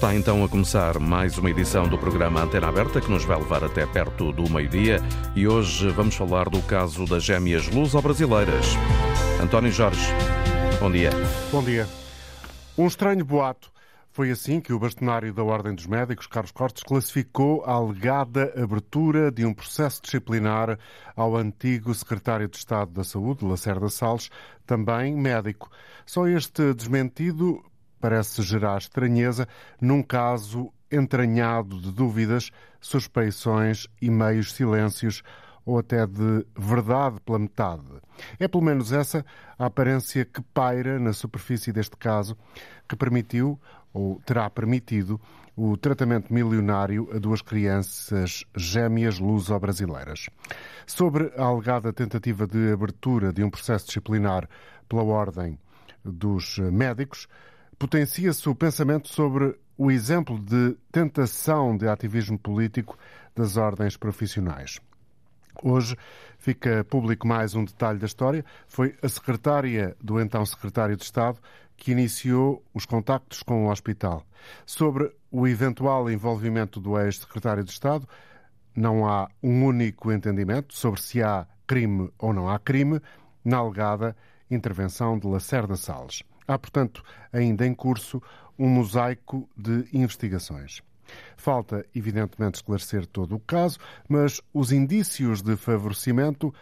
Está então a começar mais uma edição do programa Antena Aberta que nos vai levar até perto do meio-dia e hoje vamos falar do caso das gêmeas luso-brasileiras. António Jorge, bom dia. Bom dia. Um estranho boato. Foi assim que o bastonário da Ordem dos Médicos, Carlos Cortes, classificou a alegada abertura de um processo disciplinar ao antigo secretário de Estado da Saúde, Lacerda Salles, também médico. Só este desmentido parece gerar estranheza num caso entranhado de dúvidas, suspeições e meios silêncios ou até de verdade pela metade. É pelo menos essa a aparência que paira na superfície deste caso, que permitiu ou terá permitido o tratamento milionário a duas crianças gêmeas luso-brasileiras. Sobre a alegada tentativa de abertura de um processo disciplinar pela Ordem dos Médicos, potencia-se o pensamento sobre o exemplo de tentação de ativismo político das ordens profissionais. Hoje fica público mais um detalhe da história. Foi a secretária do então secretário de Estado que iniciou os contactos com o hospital. Sobre o eventual envolvimento do ex-secretário de Estado, não há um único entendimento sobre se há crime ou não há crime na alegada intervenção de Lacerda Salles. Há, portanto, ainda em curso um mosaico de investigações. Falta, evidentemente, esclarecer todo o caso, mas os indícios de favorecimento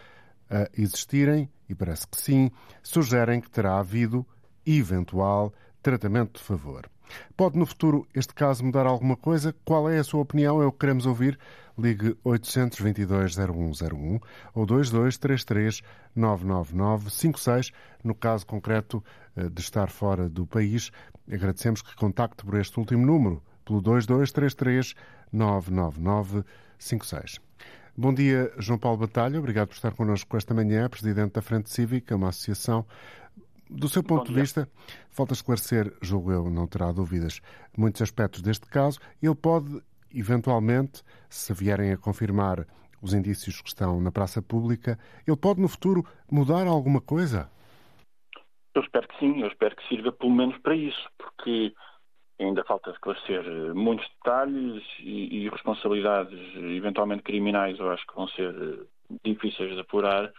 a existirem, e parece que sim, sugerem que terá havido eventual tratamento de favor. Pode no futuro este caso mudar alguma coisa? Qual é a sua opinião? É o que queremos ouvir. Ligue 822-0101 ou 2233-99956. No caso concreto eh, de estar fora do país, agradecemos que contacte por este último número, pelo 2233-99956. Bom dia, João Paulo Batalha. Obrigado por estar connosco esta manhã, Presidente da Frente Cívica, uma associação do seu ponto de vista, falta esclarecer, julgo eu, não terá dúvidas, muitos aspectos deste caso. Ele pode, eventualmente, se vierem a confirmar os indícios que estão na praça pública, ele pode no futuro mudar alguma coisa? Eu espero que sim, eu espero que sirva pelo menos para isso, porque ainda falta esclarecer muitos detalhes e, e responsabilidades eventualmente criminais, eu acho que vão ser difíceis de apurar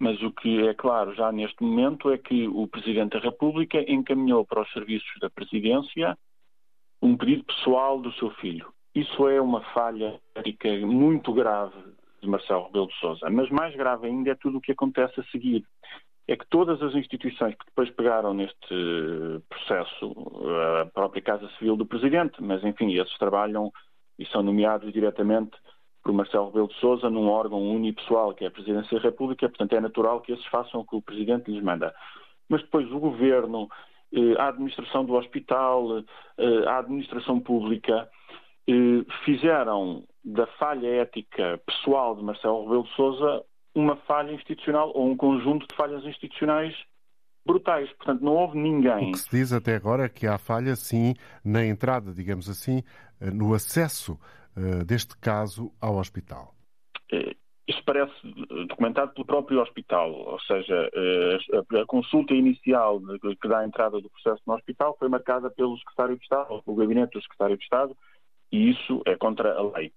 mas o que é claro já neste momento é que o Presidente da República encaminhou para os serviços da Presidência um pedido pessoal do seu filho. Isso é uma falha ética muito grave de Marcelo Rebelo de Sousa. Mas mais grave ainda é tudo o que acontece a seguir. É que todas as instituições que depois pegaram neste processo, a própria Casa Civil do Presidente, mas enfim, esses trabalham e são nomeados diretamente por Marcelo Rebelo de Sousa num órgão unipessoal que é a Presidência da República, portanto é natural que esses façam o que o Presidente lhes manda. Mas depois o Governo, eh, a administração do hospital, eh, a administração pública fizeram da falha ética pessoal de Marcelo Rebelo de Sousa uma falha institucional ou um conjunto de falhas institucionais brutais. Portanto, não houve ninguém. O que se diz até agora é que há falha, sim, na entrada, digamos assim, no acesso eh, deste caso ao hospital? Eh, Isso parece documentado pelo próprio hospital, ou seja, eh, a consulta inicial que dá a entrada do processo no hospital foi marcada pelo secretário de Estado, ou pelo gabinete do secretário de Estado, e isso é contra a lei.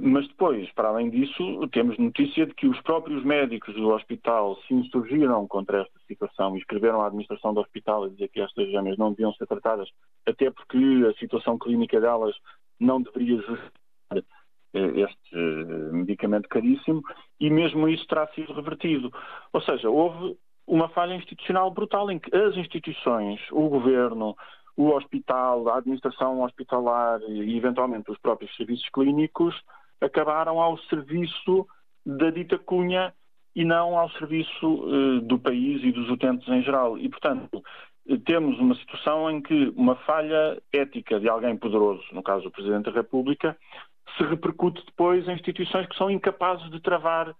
Mas depois, para além disso, temos notícia de que os próprios médicos do hospital se insurgiram contra esta situação e escreveram à administração do hospital a dizer que estas gêmeas não deviam ser tratadas, até porque a situação clínica delas não deveria justificar eh, este eh, medicamento caríssimo e mesmo isso terá sido revertido. Ou seja, houve uma falha institucional brutal em que as instituições, o governo, o hospital, a administração hospitalar e eventualmente os próprios serviços clínicos acabaram ao serviço da dita cunha e não ao serviço uh, do país e dos utentes em geral. E, portanto, temos uma situação em que uma falha ética de alguém poderoso, no caso o Presidente da República, se repercute depois em instituições que são incapazes de travar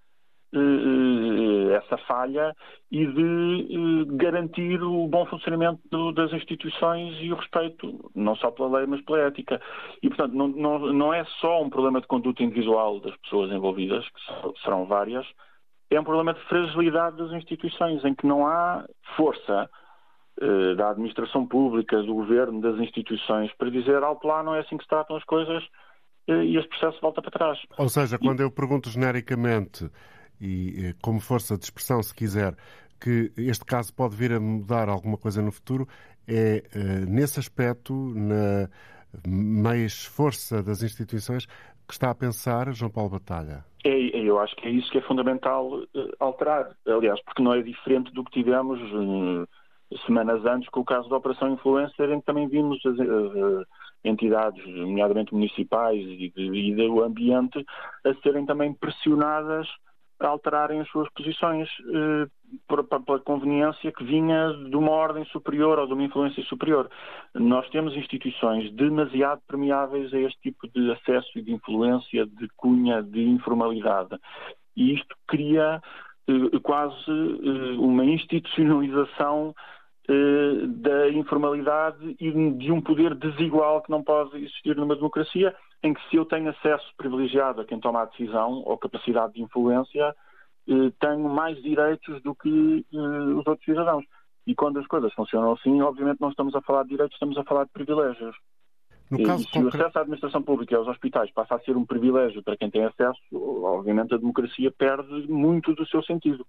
essa falha e de uh, garantir o bom funcionamento do, das instituições e o respeito, não só pela lei, mas pela ética. E, portanto, não, não, não é só um problema de conduta individual das pessoas envolvidas, que serão várias, é um problema de fragilidade das instituições, em que não há força eh, da administração pública, do governo, das instituições, para dizer alto lá não é assim que se tratam as coisas eh, e este processo volta para trás. Ou seja, quando eu pergunto genericamente e como força de expressão, se quiser, que este caso pode vir a mudar alguma coisa no futuro, é nesse aspecto, na mais força das instituições, que está a pensar João Paulo Batalha? É, eu acho que é isso que é fundamental eh, alterar, aliás, porque não é diferente do que tivemos semanas antes com o caso da Operação Influencer, em que também vimos as entidades, nomeadamente municipais e, e do ambiente, a serem também pressionadas alterarem as suas posições eh, pela conveniência que vinha de uma ordem superior ou de uma influência superior. Nós temos instituições demasiado permeáveis a este tipo de acesso e de influência, de cunha, de informalidade. E isto cria eh, quase eh, uma institucionalização da informalidade e de um poder desigual que não pode existir numa democracia em que se eu tenho acesso privilegiado a quem toma a decisão ou capacidade de influência, eh, tenho mais direitos do que eh, os outros cidadãos. E quando as coisas funcionam assim, obviamente não estamos a falar de direitos, estamos a falar de privilégios. No caso e se o acesso à administração pública e aos hospitais passa a ser um privilégio para quem tem acesso, obviamente a democracia perde muito do seu sentido.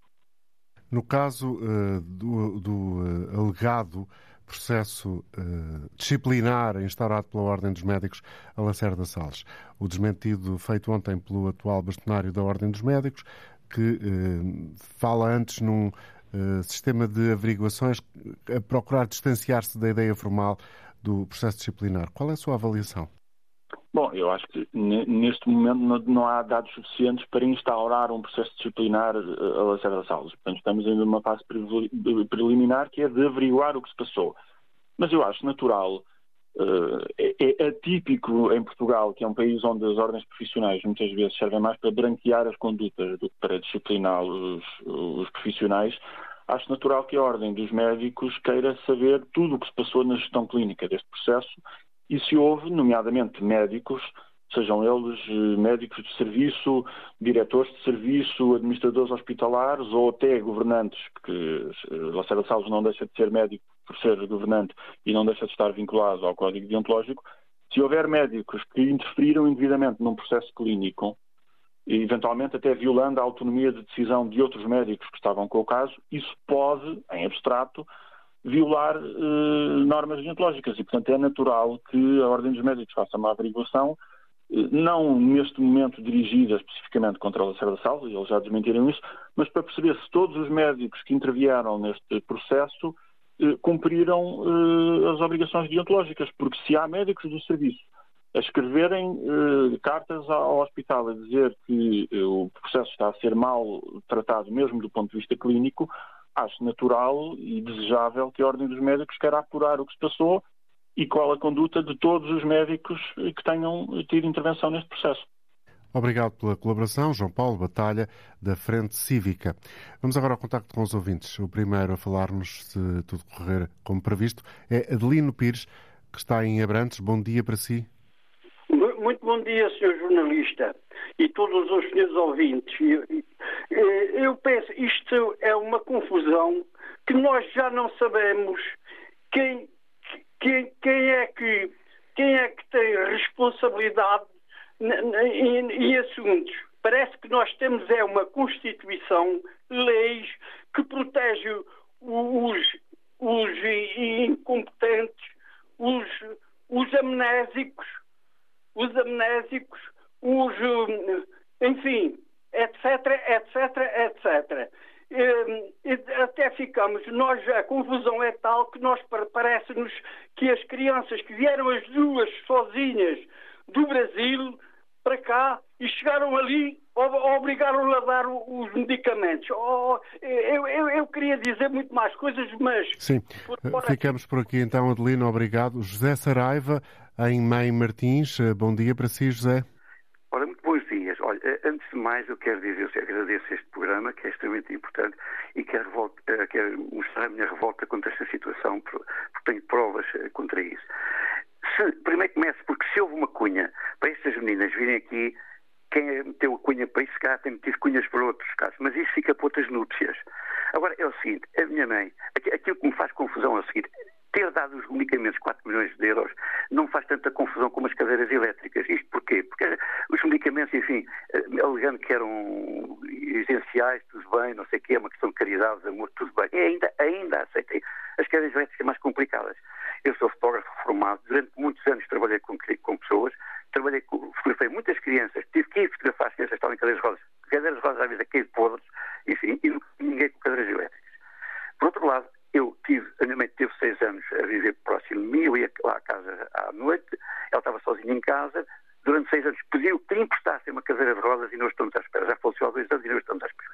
No caso uh, do, do uh, alegado processo uh, disciplinar instaurado pela Ordem dos Médicos a Lacerda Salles. O desmentido feito ontem pelo atual bastonário da Ordem dos Médicos, que fala antes num sistema de averiguações a procurar distanciar-se da ideia formal do processo disciplinar. Qual é a sua avaliação? Bom, eu acho que neste momento não há dados suficientes para instaurar um processo disciplinar a Lacerda Salles. Portanto, estamos ainda numa fase preliminar que é de averiguar o que se passou. Mas eu acho natural, é, é atípico em Portugal, que é um país onde as ordens profissionais muitas vezes servem mais para branquear as condutas do que para disciplinar os, os profissionais. Acho natural que a Ordem dos Médicos queira saber tudo o que se passou na gestão clínica deste processo e se houve, nomeadamente médicos, sejam eles eh, médicos de serviço, diretores de serviço, administradores hospitalares ou até governantes, que eh, Lacerda Salles não deixa de ser médico por ser governante e não deixa de estar vinculado ao Código Deontológico, se houver médicos que interferiram indevidamente num processo clínico, eventualmente até violando a autonomia de decisão de outros médicos que estavam com o caso, isso pode, em abstrato, violar eh, normas deontológicas e, portanto, é natural que a Ordem dos Médicos faça uma averiguação, eh, não neste momento dirigida especificamente contra a Lacerda Salles, eles já desmentiram isso, mas para perceber se todos os médicos que intervieram neste processo eh, cumpriram as obrigações deontológicas, porque se há médicos do serviço a escreverem cartas ao hospital a dizer que o processo está a ser mal tratado, mesmo do ponto de vista clínico, acho natural e desejável que a Ordem dos Médicos queira apurar o que se passou e qual a conduta de todos os médicos que tenham tido intervenção neste processo. Obrigado pela colaboração, João Paulo Batalha, da Frente Cívica. Vamos agora ao contacto com os ouvintes. O primeiro a falar-nos, se tudo correr como previsto, é Adelino Pires, que está em Abrantes. Bom dia para si. Muito bom dia, Sr. Jornalista, e todos os senhores ouvintes. Eu penso, isto é uma confusão que nós já não sabemos quem, quem, quem, é, que, quem é que tem responsabilidade em, em assuntos. Parece que nós temos é uma Constituição, leis que protege os, os incompetentes, os, os amnésicos, os amnésicos, os, enfim, etc, etc, etc. Até ficamos, nós, a confusão é tal que nós parece-nos que as crianças que vieram as duas sozinhas do Brasil para cá e chegaram ali, obrigaram-lhe a dar os medicamentos. Oh, eu, eu, eu, queria dizer muito mais coisas, mas. Sim, por ficamos por aqui então, Adelino, obrigado. José Saraiva, em Mãe Martins, bom dia para si, José. Ora, muito bons dias. Olha, eh, antes de mais, eu quero dizer, eu agradeço este programa, que é extremamente importante, e quero, revolta, eh, quero mostrar a minha revolta contra esta situação, porque tenho provas eh, contra isso. Se, primeiro começo porque se houve uma cunha para estas meninas virem aqui, quem meteu a cunha para isso cá tem metido cunhas para outros casos, mas isso fica para outras núpcias. Agora, é o seguinte, a minha mãe, aquilo que me faz confusão é o seguinte, ter dado os medicamentos 4 milhões de euros não faz tanta confusão como as cadeiras elétricas. Isto porquê? Porque os medicamentos, enfim, eh, alegando que eram essenciais, tudo bem, não sei o quê, é uma questão de caridade, de amor, tudo bem. E ainda, ainda aceitei as cadeiras elétricas mais complicadas. Eu sou fotógrafo formado, durante muitos anos trabalhei com, com pessoas, trabalhei com, fotografei muitas crianças, tive que ir fotografar as crianças que estavam em cadeiras rodas, cadeiras rodas às vezes a cair podres, enfim, e ninguém com cadeiras elétricas. Por outro lado, eu tive, a minha mãe teve seis anos a viver próximo de mim, eu ia lá à casa à noite, ela estava sozinha em casa, durante seis anos pediu que lhe emprestassem uma cadeira de rodas e nós estamos à espera. Já faleceu há dois anos e nós estamos à espera.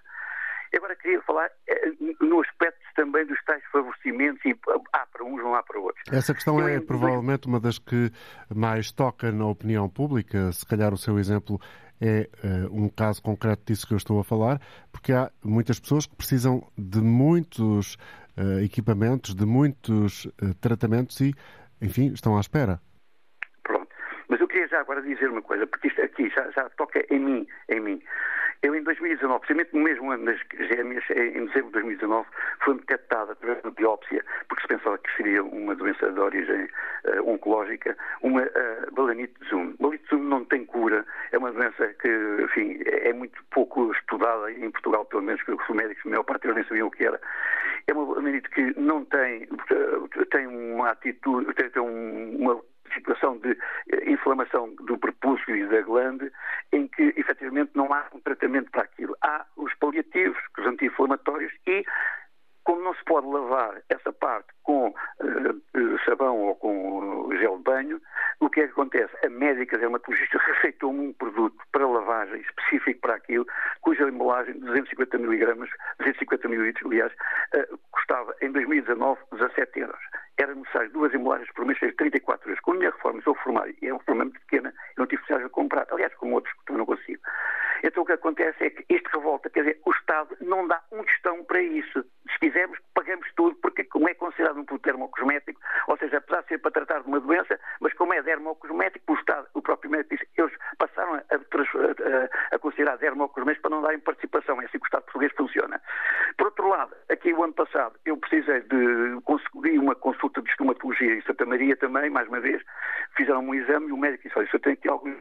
E agora queria falar eh, no aspecto também dos tais favorecimentos e há para uns, não há para outros. Essa questão eu, é provavelmente uma das que mais toca na opinião pública. Se calhar o seu exemplo é uh, um caso concreto disso que eu estou a falar, porque há muitas pessoas que precisam de muitos uh, equipamentos, de muitos uh, tratamentos e, enfim, estão à espera. Pronto. Mas eu queria já agora dizer uma coisa, porque isto aqui já, já toca em mim, em mim. Eu, em 2019, precisamente no mesmo ano das gêmeas, em dezembro de 2019, foi-me detectada através de biópsia, porque se pensava que seria uma doença de origem uh, oncológica, uma uh, balanite de Zoom. Balanite de Zoom não tem cura, é uma doença que, enfim, é muito pouco estudada, em Portugal pelo menos, que os médicos, a maior parte deles nem sabiam o que era. É uma balanite que não tem, eh, tem uma atitude, tem, tem uma situação de eh, inflamação do prepúcio e da glande, em que efetivamente não há um tratamento para aquilo. Há os paliativos, os anti-inflamatórios e como não se pode lavar essa parte com uh, sabão ou com gel de banho, o que é que acontece? A médica dermatologista receitou-me um produto para lavagem específico para aquilo, cuja embalagem de 250 miligramas, 250 mililitros, aliás, custava em 2019 17 euros. Era necessário duas embalagens por mês, fez 34 euros. Com a minha reforma, sou formado e é uma reforma muito pequena, eu não tive necessidade de comprar. Aliás, como outros, que não consigo. Então o que acontece é que isto revolta, quer dizer, o Estado não dá um tostão para isso. Se quisermos, pagamos tudo, porque como é considerado um produto dermocosmético, ou seja, apesar de ser para tratar de uma doença, mas como é dermocosmético, o Estado, o próprio médico disse, eles passaram a, a, a considerar dermocosmético para não darem participação. É assim que o Estado português funciona. Por outro lado, aqui o ano passado, eu precisei de conseguir uma consulta de estomatologia em Santa Maria também, mais uma vez, fizeram um exame e o médico disse, olha, isso tem que ter alguns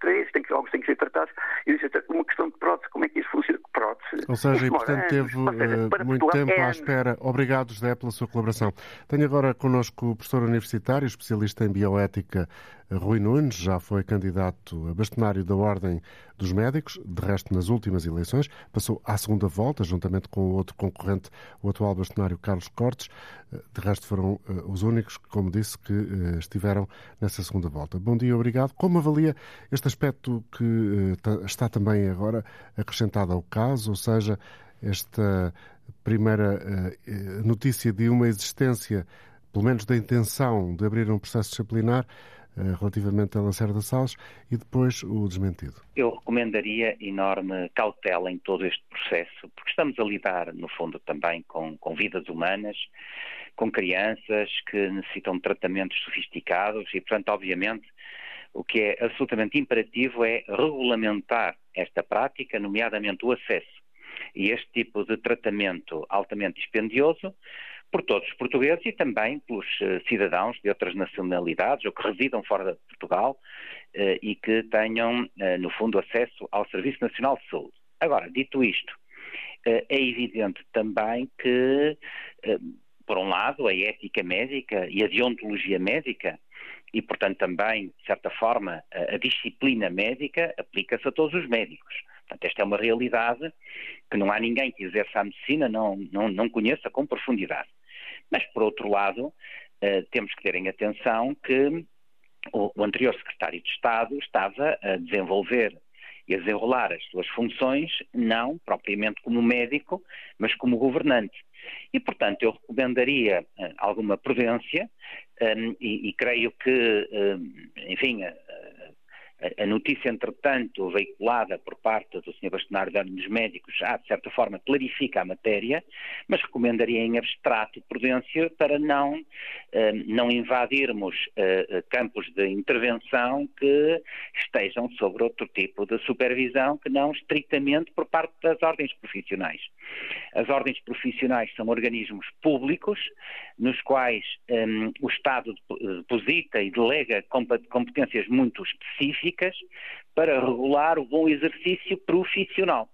três, tem que alguns têm que ser tratados. E disse, uma questão de prótese, como é que isso funciona? Prótese. Ou seja, e portanto teve seja, uh, muito tempo é... à espera. Obrigado, José, pela sua colaboração. Tenho agora connosco o professor universitário, especialista em bioética, Rui Nunes, já foi candidato a bastonário da Ordem dos Médicos, de resto, nas últimas eleições, passou à segunda volta, juntamente com o outro concorrente, o atual bastonário Carlos Cortes. De resto, foram uh, os únicos, como disse, que uh, estiveram nessa segunda volta. Bom dia, obrigado. Como avalia este aspecto que uh, está também agora acrescentado ao caso, ou seja, esta primeira notícia de uma existência, pelo menos da intenção de abrir um processo disciplinar, relativamente a Lacerda Salles e depois o desmentido? Eu recomendaria enorme cautela em todo este processo, porque estamos a lidar, no fundo, também com, com vidas humanas, com crianças que necessitam de tratamentos sofisticados e, portanto, obviamente, o que é absolutamente imperativo é regulamentar esta prática, nomeadamente o acesso a este tipo de tratamento altamente dispendioso, por todos os portugueses e também pelos uh, cidadãos de outras nacionalidades ou que residam fora de Portugal uh, e que tenham, uh, no fundo, acesso ao Serviço Nacional de Saúde. Agora, dito isto, é evidente também que, por um lado, a ética médica e a deontologia médica e, portanto, também, de certa forma, a disciplina médica aplica-se a todos os médicos. Portanto, esta é uma realidade que não há ninguém que exerça a medicina não, não, não conheça com profundidade. Mas, por outro lado, uh, temos que ter em atenção que o, anterior secretário de Estado estava a desenvolver e a desenrolar as suas funções, não propriamente como médico, mas como governante. E, portanto, eu recomendaria uh, alguma prudência um, e, e, creio que, enfim, a notícia, entretanto, veiculada por parte do Sr. Bastonário de dos Médicos já, de certa forma, clarifica a matéria, mas recomendaria em abstrato prudência para não, eh, não invadirmos eh, campos de intervenção que estejam sobre outro tipo de supervisão que não estritamente por parte das ordens profissionais. As ordens profissionais são organismos públicos nos quais um, o Estado deposita e delega competências muito específicas para regular o bom exercício profissional.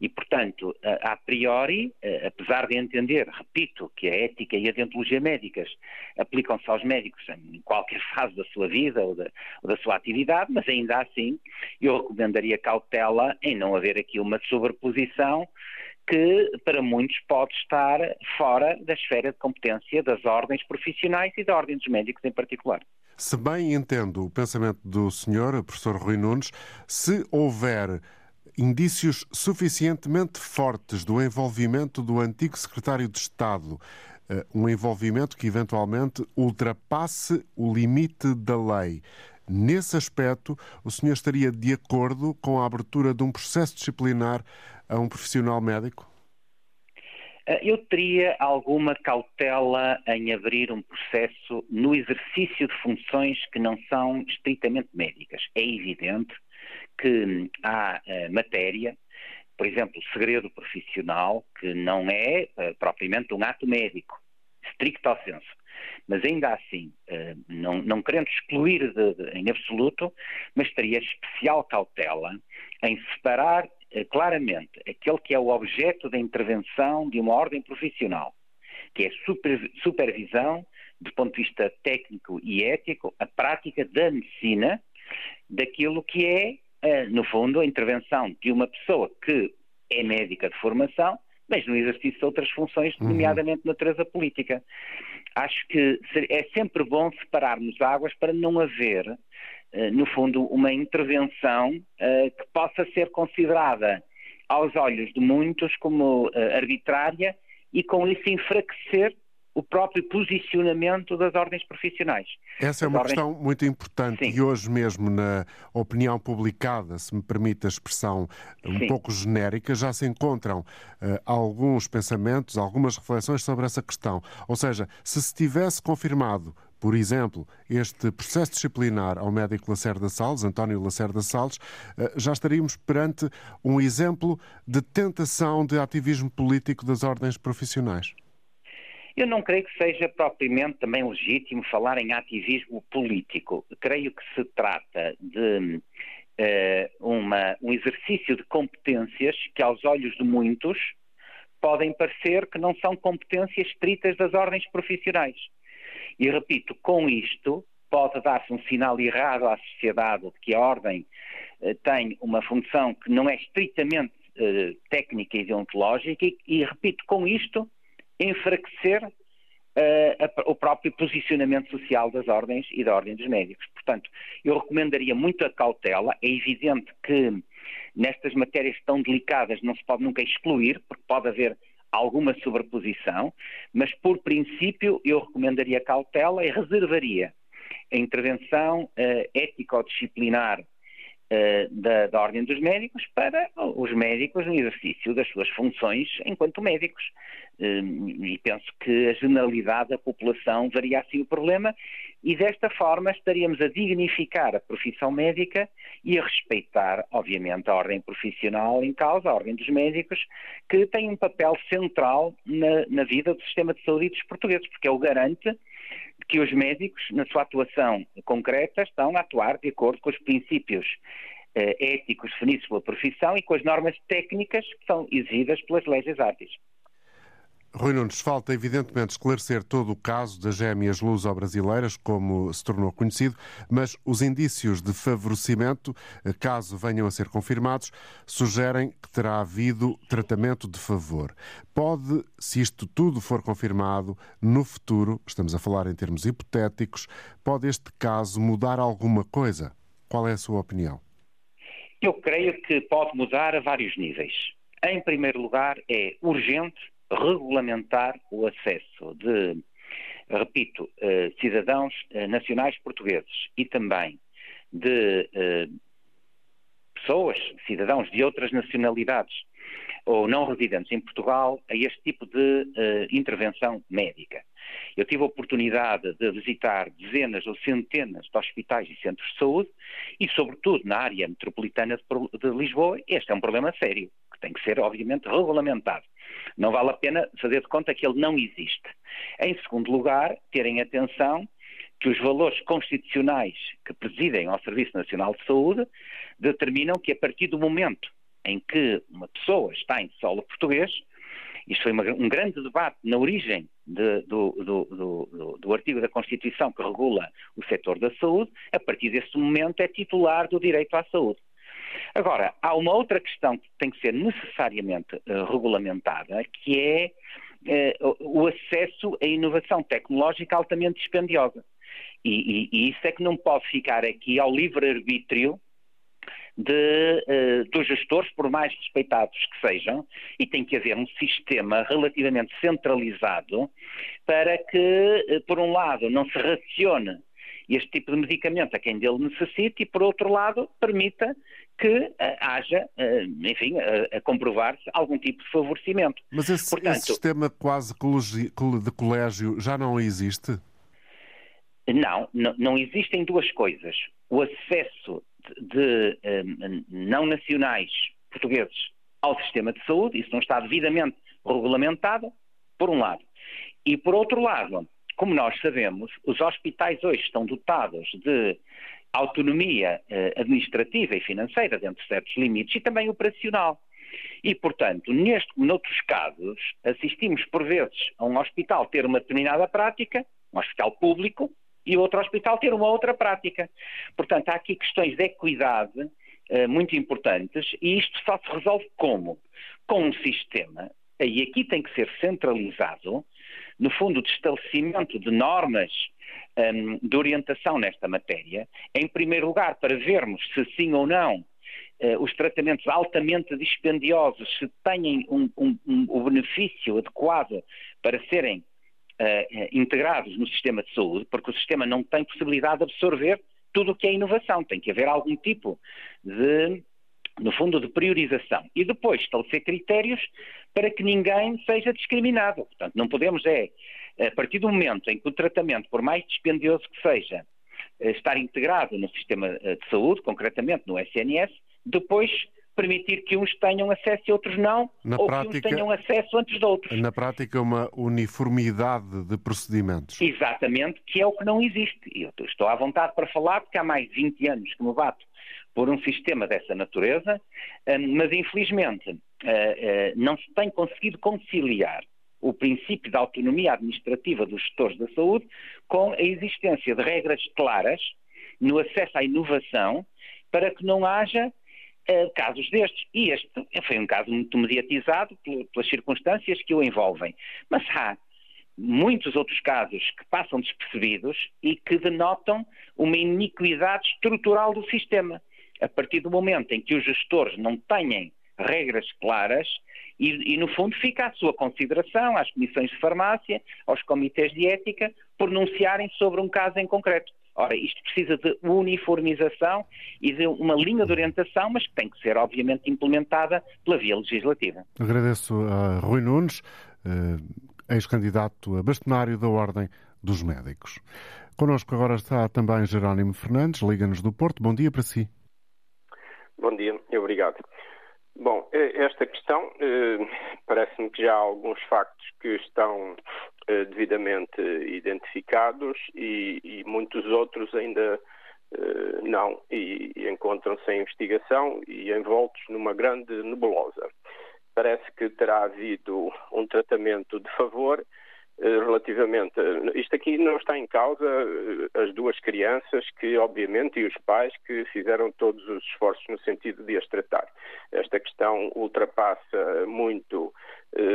E, portanto, a, priori, apesar de entender, repito, que a ética e a deontologia médicas aplicam-se aos médicos em qualquer fase da sua vida ou da, ou da, sua atividade, mas ainda assim eu recomendaria cautela em não haver aqui uma sobreposição que para muitos pode estar fora da esfera de competência das ordens profissionais e da ordem dos médicos em particular. Se bem entendo o pensamento do senhor, professor Rui Nunes, se houver indícios suficientemente fortes do envolvimento do antigo secretário de Estado, eh, um envolvimento que eventualmente ultrapasse o limite da lei. Nesse aspecto, o senhor estaria de acordo com a abertura de um processo disciplinar a um profissional médico? Eh, eu teria alguma cautela em abrir um processo no exercício de funções que não são estritamente médicas. É evidente que há uh, matéria, por exemplo, segredo profissional, que não é uh, propriamente um ato médico, stricto senso. Mas ainda assim, não, não, querendo excluir de, de, em absoluto, mas teria especial cautela em separar claramente aquele que é o objeto da intervenção de uma ordem profissional, que é super, supervisão, do ponto de vista técnico e ético, a prática da medicina, daquilo que é é, no fundo, a intervenção de uma pessoa que é médica de formação, mas no exercício de outras funções, uhum. nomeadamente de natureza política. Acho que é sempre bom separarmos águas para não haver, eh, no fundo, uma intervenção eh, que possa ser considerada aos olhos de muitos como eh, arbitrária e com isso enfraquecer o próprio posicionamento das ordens profissionais. Essa é uma ordens... questão muito importante Sim. e hoje mesmo na opinião publicada, se me permite a expressão um Sim. pouco genérica, já se encontram uh, alguns pensamentos, algumas reflexões sobre essa questão. Ou seja, se se tivesse confirmado por exemplo, este processo disciplinar ao médico Lacerda Salles, António Lacerda Salles, eh, já estaríamos perante um exemplo de tentação de ativismo político das ordens profissionais. Eu não creio que seja propriamente também legítimo falar em ativismo político. Creio que se trata de uh, uma, um exercício de competências que, aos olhos de muitos, podem parecer que não são competências estritas das ordens profissionais. E repito, com isto pode dar-se um sinal errado à sociedade de que a ordem uh, tem uma função que não é estritamente uh, técnica e deontológica e, e repito, com isto enfraquecer uh, a, o próprio posicionamento social das ordens e da ordem dos médicos. Portanto, eu recomendaria muito a cautela. É evidente que nestas matérias tão delicadas não se pode nunca excluir, porque pode haver alguma sobreposição, mas por princípio eu recomendaria cautela e reservaria a intervenção uh, ético-disciplinar da, da, Ordem dos Médicos para os médicos no exercício das suas funções enquanto médicos. Uh, e penso que a generalidade da população varia assim o problema e desta forma estaríamos a dignificar a profissão médica e a respeitar, obviamente, a ordem profissional em causa, a ordem dos médicos, que tem um papel central na, na vida do sistema de saúde dos portugueses, porque é o garante que os médicos, na sua atuação concreta, estão a atuar de acordo com os princípios eh, éticos definidos pela profissão e com as normas técnicas que são exigidas pelas leis artes. Rui Nunes, falta evidentemente esclarecer todo o caso das gêmeas luso-brasileiras, como se tornou conhecido, mas os indícios de favorecimento, eh, caso venham a ser confirmados, sugerem que terá havido tratamento de favor. Pode, se isto tudo for confirmado, no futuro, estamos a falar em termos hipotéticos, pode este caso mudar alguma coisa? Qual é a sua opinião? Eu creio que pode mudar a vários níveis. Em primeiro lugar, é urgente regulamentar o acesso de, repito, eh, cidadãos eh, nacionais portugueses e também de eh, pessoas, cidadãos de outras nacionalidades ou não residentes em Portugal a este tipo de uh, intervenção médica. Eu tive a oportunidade de visitar dezenas ou centenas de hospitais e centros de saúde e, sobretudo, na área metropolitana de, de Lisboa, este é um problema sério, tem que ser, obviamente, regulamentado. Não vale a pena fazer de conta que ele não existe. Em segundo lugar, terem atenção que os valores constitucionais que presidem ao Serviço Nacional de Saúde determinam que a partir do momento em que uma pessoa está em solo português, isto foi uma, um grande debate na origem de, do, do, do, do, artigo da Constituição que regula o setor da saúde, a partir desse momento é titular do direito à saúde. Agora, há uma outra questão que tem que ser necessariamente uh, regulamentada, que é uh, o acesso à inovação tecnológica altamente dispendiosa. E, e, e, isso é que não pode ficar aqui ao livre-arbítrio de, uh, dos gestores, por mais respeitados que sejam, e tem que haver um sistema relativamente centralizado para que, por um lado, não se racione este tipo de medicamento a quem dele necessite e, por outro lado, permita que uh, haja, enfim, a comprovar-se algum tipo de favorecimento. Mas esse, Portanto, esse sistema quase de colégio já não existe? Não, não, existem duas coisas. O acesso de, de um, não nacionais portugueses ao sistema de saúde, isso não está devidamente regulamentado, por um lado. E por outro lado, como nós sabemos, os hospitais hoje estão dotados de autonomia eh, administrativa e financeira dentro de certos limites e também operacional. E, portanto, neste, noutros casos, assistimos por vezes a um hospital ter uma determinada prática, um hospital público, e outro hospital ter uma outra prática. Portanto, há aqui questões de equidade uh, muito importantes e isto só se resolve como? Com um sistema, e aqui tem que ser centralizado, no fundo, de estabelecimento de normas um, de orientação nesta matéria, em primeiro lugar, para vermos se sim ou não uh, os tratamentos altamente dispendiosos se têm um, um, um, benefício adequado para serem uh, integrados no sistema de saúde, porque o sistema não tem possibilidade de absorver tudo o que é inovação. Tem que haver algum tipo de, no fundo, de priorização. E depois estabelecer critérios para que ninguém seja discriminado. Portanto, não podemos é, a partir do momento em que o tratamento, por mais dispendioso que seja, estar integrado no sistema de saúde, concretamente no SNS, depois permitir que uns tenham acesso e outros não, na ou prática, que uns tenham acesso antes de outros. Na prática, uma uniformidade de procedimentos. Exatamente, que é o que não existe. Eu estou à vontade para falar, porque há mais de 20 anos que me bato por um sistema dessa natureza, hum, mas infelizmente eh, eh, não se tem conseguido conciliar o princípio da autonomia administrativa dos gestores da saúde com a existência de regras claras no acesso à inovação para que não haja casos destes. E este foi um caso muito mediatizado pelas circunstâncias que o envolvem. Mas há muitos outros casos que passam despercebidos e que denotam uma iniquidade estrutural do sistema. A partir do momento em que os gestores não têm regras claras e, e, no fundo, fica à sua consideração, às comissões de farmácia, aos comitês de ética, pronunciarem sobre um caso em concreto. Ora, isto precisa de uniformização e de uma linha de orientação, mas que tem que ser, obviamente, implementada pela via legislativa. Agradeço a Rui Nunes, eh, ex-candidato a bastonário da Ordem dos Médicos. Connosco agora está também Jerónimo Fernandes, Liga-nos do Porto. Bom dia para si. Bom dia obrigado. Bom, eh, esta questão eh, parece-me que já há alguns factos que estão eh, devidamente identificados e, e, muitos outros ainda não e, e encontram-se em investigação e envoltos numa grande nebulosa. Parece que terá havido um tratamento de favor relativamente. Isto aqui não está em causa as duas crianças que, obviamente, e os pais que fizeram todos os esforços no sentido de as tratar. Esta questão ultrapassa muito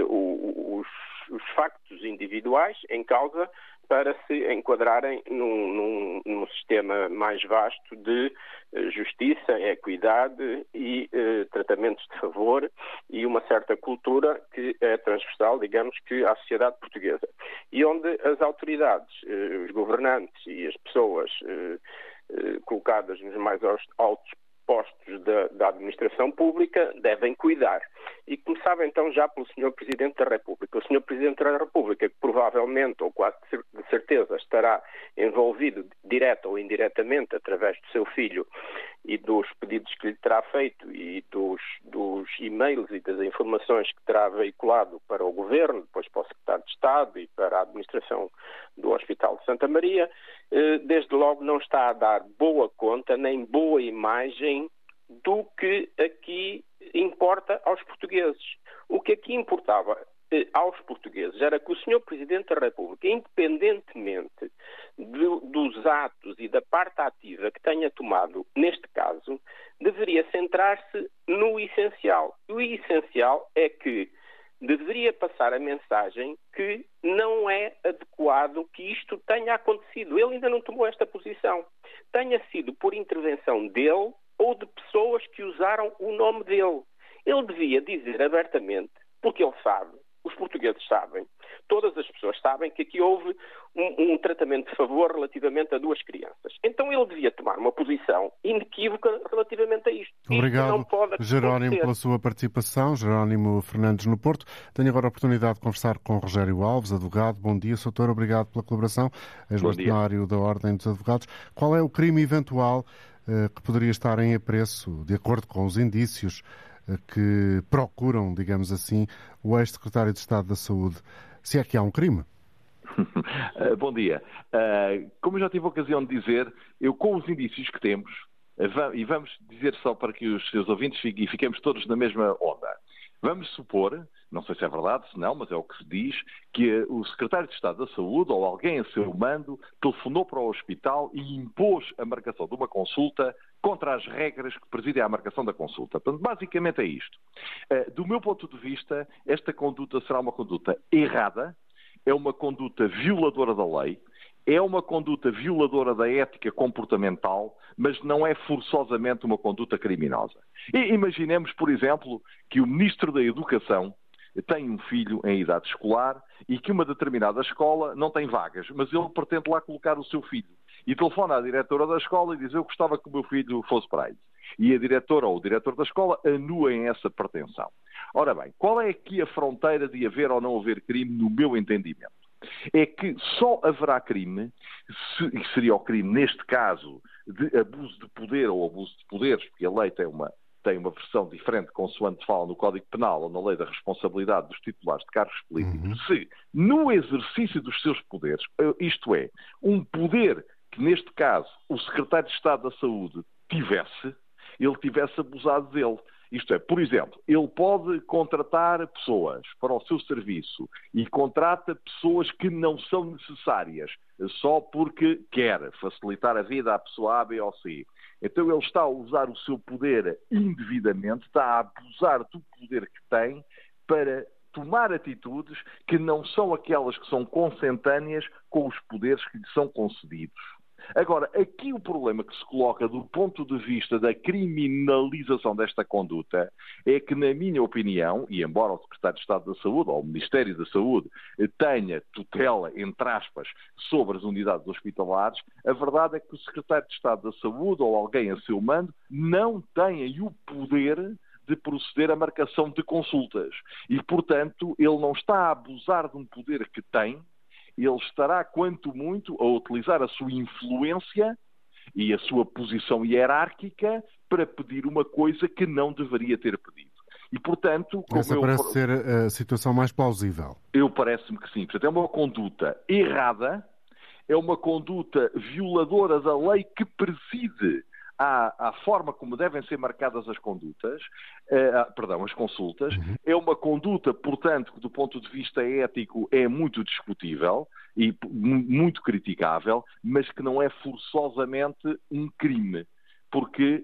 os, os, factos individuais em causa para se enquadrarem num, num, num sistema mais vasto de uh, justiça, equidade e uh, tratamentos de favor e uma certa cultura que é transversal, digamos que, à sociedade portuguesa. E onde as autoridades, os governantes e as pessoas colocadas nos mais altos postos da, da, administração pública devem cuidar. E começava então já pelo Sr. Presidente da República. O Sr. Presidente da República, que provavelmente ou quase de certeza estará envolvido direta ou indiretamente através do seu filho e dos pedidos que lhe terá feito e dos, dos e-mails e das informações que terá veiculado para o Governo, depois para o Secretário de Estado e para a administração do Hospital de Santa Maria, eh, desde logo não está a dar boa conta nem boa imagem do que aqui importa aos portugueses. O que aqui importava aos portugueses era que o Sr. Presidente da República, independentemente do, dos atos e da parte ativa que tenha tomado neste caso, deveria centrar-se no essencial. O essencial é que deveria passar a mensagem que não é adequado que isto tenha acontecido. Ele ainda não tomou esta posição. Tenha sido por intervenção dele ou de pessoas que usaram o nome dele. Ele devia dizer abertamente, porque ele sabe, os portugueses sabem, todas as pessoas sabem que aqui houve um, um, tratamento de favor relativamente a duas crianças. Então ele devia tomar uma posição inequívoca relativamente a isto. Obrigado, isto Jerónimo, pela sua participação. Jerónimo Fernandes no Porto. Tenho agora a oportunidade de conversar com Rogério Alves, advogado. Bom dia, doutor. Obrigado pela colaboração. Ex-bastonário da Ordem dos Advogados. Qual é o crime eventual eh, que poderia estar em apreço, de acordo com os indícios que procuram, digamos assim, o ex-secretário de Estado da Saúde, se é que há um crime? Bom dia. Como eu já tive a ocasião de dizer, eu com os indícios que temos, e vamos dizer só para que os seus ouvintes fiquem, fiquemos todos na mesma onda. Vamos supor, não sei se é verdade, se não, mas é o que se diz, que o secretário de Estado da Saúde ou alguém a seu mando telefonou para o hospital e impôs a marcação de uma consulta contra as regras que presidem a marcação da consulta. Portanto, basicamente é isto. Eh, do meu ponto de vista, esta conduta será uma conduta errada, é uma conduta violadora da lei, é uma conduta violadora da ética comportamental, mas não é forçosamente uma conduta criminosa. E imaginemos, por exemplo, que o Ministro da Educação tem um filho em idade escolar e que uma determinada escola não tem vagas, mas ele pretende lá colocar o seu filho. E telefona à diretora da escola e diz: Eu gostava que o meu filho fosse para aí. E a diretora ou o diretor da escola anuem essa pretensão. Ora bem, qual é aqui a fronteira de haver ou não haver crime, no meu entendimento? é que só haverá crime, e seria o crime, neste caso, de abuso de poder ou abuso de poderes, porque a lei tem uma, tem uma versão diferente, consoante fala no Código Penal ou na lei da responsabilidade dos titulares de cargos políticos, uhum. se no exercício dos seus poderes, eh, isto é, um poder que neste caso o Secretário de Estado da Saúde tivesse, ele tivesse abusado dele. Isto é, por exemplo, ele pode contratar pessoas para o seu serviço e contrata pessoas que não são necessárias só porque quer facilitar a vida à pessoa A, B ou C. Então ele está a usar o seu poder indevidamente, está a abusar do poder que tem para tomar atitudes que não são aquelas que são consentâneas com os poderes que lhe são concedidos. Agora, aqui o problema que se coloca do ponto de vista da criminalização desta conduta é que, na minha opinião, e embora o Secretário de Estado da Saúde ou o Ministério da Saúde tenha tutela, entre aspas, sobre as unidades hospitalares, a verdade é que o Secretário de Estado da Saúde ou alguém a seu mando não tem o poder de proceder à marcação de consultas. E, portanto, ele não está a abusar de um poder que tem ele estará, quanto muito, a utilizar a sua influência e a sua posição hierárquica para pedir uma coisa que não deveria ter pedido. E, portanto, como Essa parece eu... ser a situação mais plausível. Eu parece-me que sim. Portanto, é uma conduta errada, é uma conduta violadora da lei que preside à, à, forma como devem ser marcadas as condutas, uh, perdão, as consultas, uhum. é uma conduta, portanto, que do ponto de vista ético é muito discutível e muito criticável, mas que não é forçosamente um crime porque,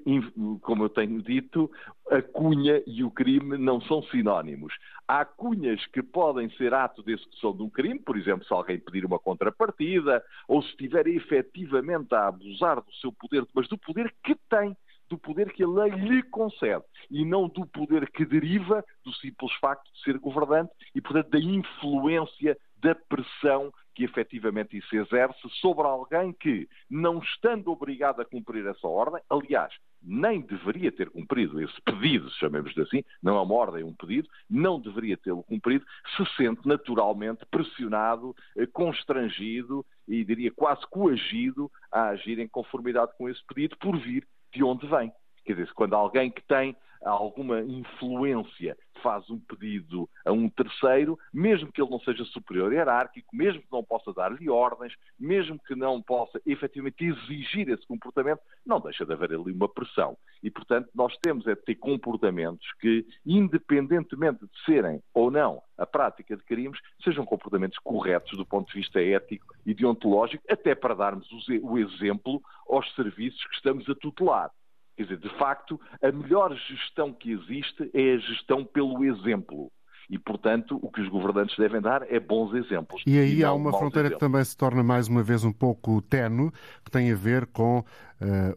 como eu tenho dito, a cunha e o crime não são sinónimos. Há cunhas que podem ser ato de execução de um crime, por exemplo, se alguém pedir uma contrapartida, ou se estiver efetivamente a abusar do seu poder, mas do poder que tem do poder que a lei lhe concede e não do poder que deriva do simples facto de ser governante e, portanto, da influência da pressão que efetivamente isso exerce sobre alguém que, não estando obrigado a cumprir essa ordem, aliás, nem deveria ter cumprido esse pedido, chamemos-lhe assim, não é uma ordem, é um pedido, não deveria tê-lo cumprido, se sente naturalmente pressionado, eh, constrangido e diria quase coagido a agir em conformidade com esse pedido por vir de onde vem. Quer dizer, quando alguém que tem alguma influência faz um pedido a um terceiro, mesmo que ele não seja superior hierárquico, mesmo que não possa dar-lhe ordens, mesmo que não possa efetivamente exigir esse comportamento, não deixa de haver ali uma pressão. E, portanto, nós temos é de ter comportamentos que, independentemente de serem ou não a prática de crimes, sejam comportamentos corretos do ponto de vista ético e deontológico, até para darmos o exemplo aos serviços que estamos a tutelar. Quer dizer, de facto, a melhor gestão que existe é a gestão pelo exemplo. E, portanto, o que os governantes devem dar é bons exemplos. E aí e há uma fronteira exemplos. que também se torna mais uma vez um pouco tenue, que tem a ver com uh,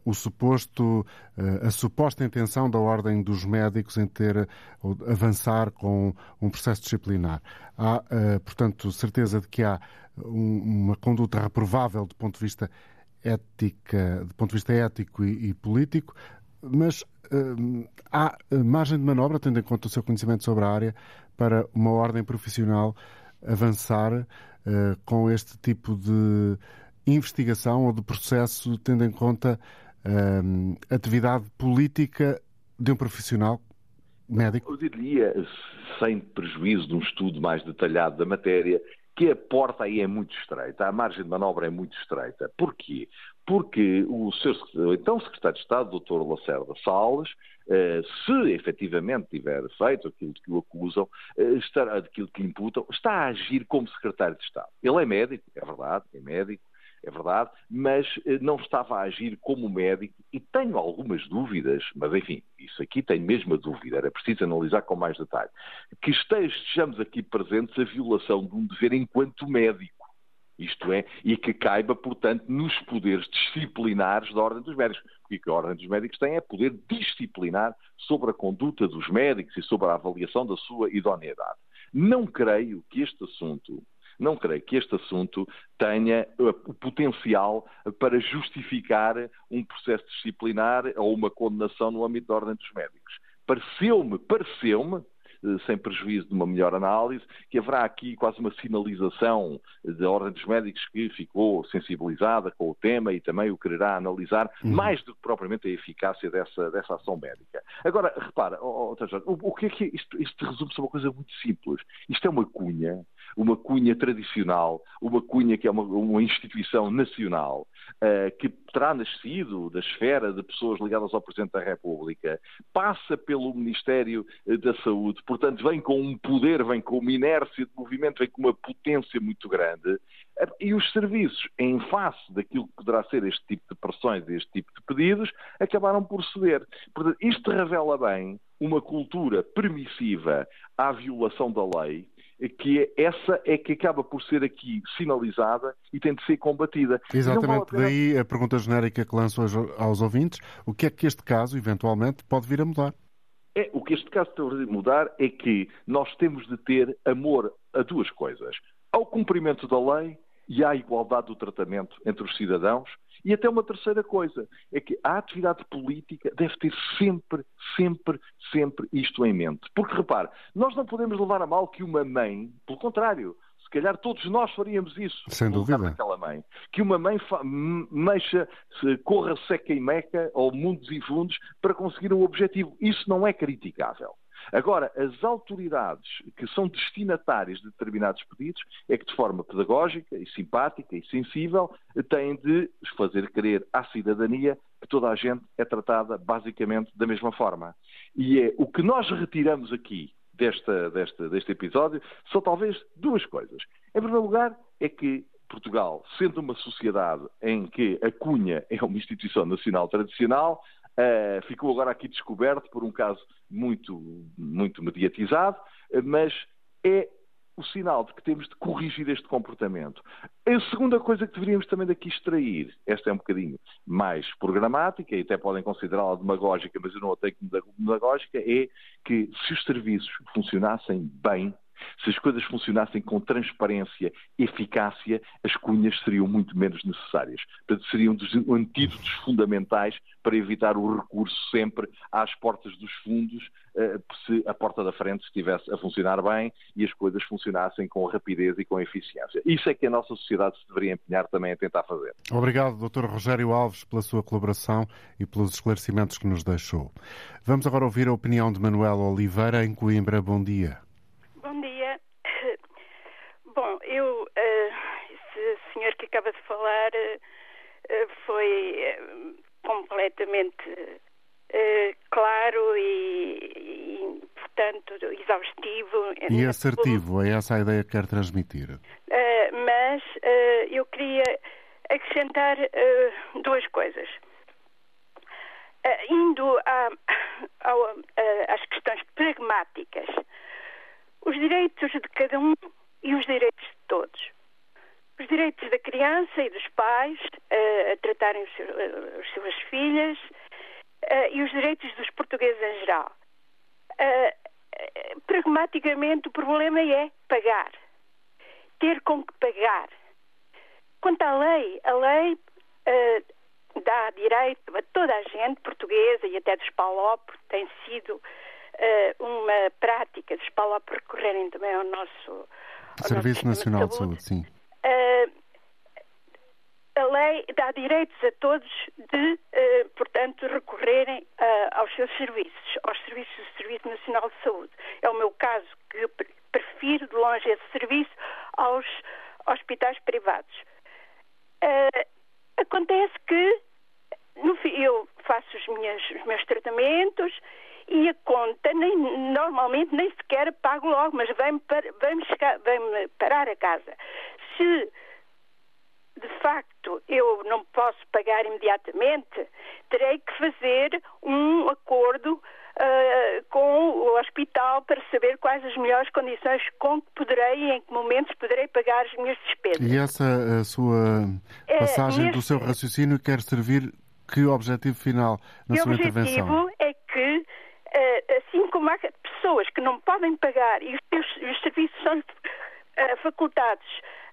o suposto, uh, a suposta intenção da Ordem dos Médicos em ter, ou avançar com um processo disciplinar. Há, uh, portanto, certeza de que há um, uma conduta reprovável do ponto de vista ética, do ponto de vista ético e, e político, mas uh, há margem de manobra, tendo em conta o seu conhecimento sobre a área, para uma ordem profissional avançar uh, com este tipo de investigação ou de processo, tendo em conta uh, atividade política de um profissional médico? Eu diria, sem prejuízo de um estudo mais detalhado da matéria, que a porta aí é muito estreita, a margem de manobra é muito estreita. Porquê? Porque o seu então secretário de Estado, Dr. Lacerda Salles, eh, se efetivamente tiver feito aquilo que o acusam, eh, aquilo que lhe imputam, está a agir como secretário de Estado. Ele é médico, é verdade, é médico, é verdade, mas eh, não estava a agir como médico e tenho algumas dúvidas, mas enfim, isso aqui tenho mesmo a dúvida, era preciso analisar com mais detalhe, que estejamos aqui presentes a violação de um dever enquanto médico. Isto é, e que caiba, portanto, nos poderes disciplinares da Ordem dos Médicos. O que a Ordem dos Médicos tem é poder disciplinar sobre a conduta dos médicos e sobre a avaliação da sua idoneidade. Não creio que este assunto não creio que este assunto tenha uh, o potencial para justificar um processo disciplinar ou uma condenação no âmbito da ordem dos médicos. Pareceu-me, pareceu-me, sem prejuízo de uma melhor análise, que haverá aqui quase uma sinalização da Ordem dos Médicos que ficou sensibilizada com o tema e também o quererá analisar, uhum. mais do que propriamente a eficácia dessa, dessa ação médica. Agora, repara, oh, oh, o, o, que é que é? Isto, isto resume-se a uma coisa muito simples. Isto é uma cunha uma cunha tradicional, uma cunha que é uma, uma instituição nacional, uh, que terá nascido da esfera de pessoas ligadas ao Presidente da República, passa pelo Ministério eh, da Saúde, portanto vem com um poder, vem com uma inércia de movimento, vem com uma potência muito grande, e os serviços, em face daquilo que poderá ser este tipo de pressões, este tipo de pedidos, acabaram por ceder. Portanto, isto revela bem uma cultura permissiva à violação da lei, que é, essa é que acaba por ser aqui sinalizada e tem de ser combatida. Exatamente, vale daí a pergunta genérica que lanço aos ouvintes, o que é que este caso, eventualmente, pode vir a mudar? É, o que este caso pode mudar é que nós temos de ter amor a duas coisas. Ao cumprimento da lei e à igualdade do tratamento entre os cidadãos e até uma terceira coisa, é que a atividade política deve ter sempre, sempre, sempre isto em mente. Porque, repare, nós não podemos levar a mal que uma mãe, pelo contrário, calhar todos nós faríamos isso. Sem dúvida. Aquela mãe. Que uma mãe mexa, corra seca e meca, ou mundos e fundos, para conseguir um objetivo. Isso não é criticável. Agora, as autoridades que são destinatárias de determinados pedidos é que, de forma pedagógica e simpática e sensível, têm de fazer crer à cidadania que toda a gente é tratada basicamente da mesma forma. E é o que nós retiramos aqui desta, desta, deste episódio são talvez duas coisas. Em primeiro lugar, é que Portugal, sendo uma sociedade em que a cunha é uma instituição nacional tradicional, Uh, ficou agora aqui descoberto por um caso muito, muito mediatizado, uh, mas é o sinal de que temos de corrigir este comportamento. A segunda coisa que deveríamos também daqui extrair, esta é um bocadinho mais programática, e até podem considerá-la demagógica, mas eu não a tenho como demagógica, é que se os serviços funcionassem bem, Se as coisas funcionassem com transparência, eficácia, as cunhas seriam muito menos necessárias. Portanto, seriam antídotos fundamentais para evitar o recurso sempre às portas dos fundos, eh, se a porta da frente estivesse a funcionar bem e as coisas funcionassem com rapidez e com eficiência. Isso é que a nossa sociedade se deveria empenhar também a tentar fazer. Obrigado, Dr. Rogério Alves, pela sua colaboração e pelos esclarecimentos que nos deixou. Vamos agora ouvir a opinião de Manuel Oliveira, em Coimbra. Bom dia. Eu, uh, esse senhor que acaba de falar uh, foi uh, completamente claro e, e, portanto, exaustivo. E assertivo, é essa a ideia que quer transmitir. mas eu queria acrescentar duas coisas. indo a, a, às questões pragmáticas, os direitos de cada um e os direitos de todos. Os direitos da criança e dos pais uh, a tratarem os seu, uh, as suas filhas uh, e os direitos dos portugueses em geral. pragmaticamente, o problema é pagar. Ter com que pagar. Quanto à lei, a lei dá direito a toda a gente portuguesa e até dos PALOP, tem sido uma prática dos PALOP recorrerem também ao nosso Serviço Nacional de Saúde, de saúde sim. Uh, a lei dá direitos a todos de, uh, portanto, recorrerem uh, aos seus serviços, aos serviços do Serviço Nacional de Saúde. É o meu caso, que prefiro de longe esse serviço aos hospitais privados. Uh, acontece que no, eu faço os, minhas, os meus tratamentos e a conta nem, normalmente nem sequer pago logo, mas vem-me vem vem parar a casa. Se de facto eu não posso pagar imediatamente, terei que fazer um acordo uh, com o hospital para saber quais as melhores condições com que poderei e em que momentos poderei pagar as minhas despesas. E essa sua é, passagem neste... do seu raciocínio quer servir que objetivo final na sua intervenção? O objetivo é que assim como há pessoas que não podem pagar e os, os serviços são uh, facultados,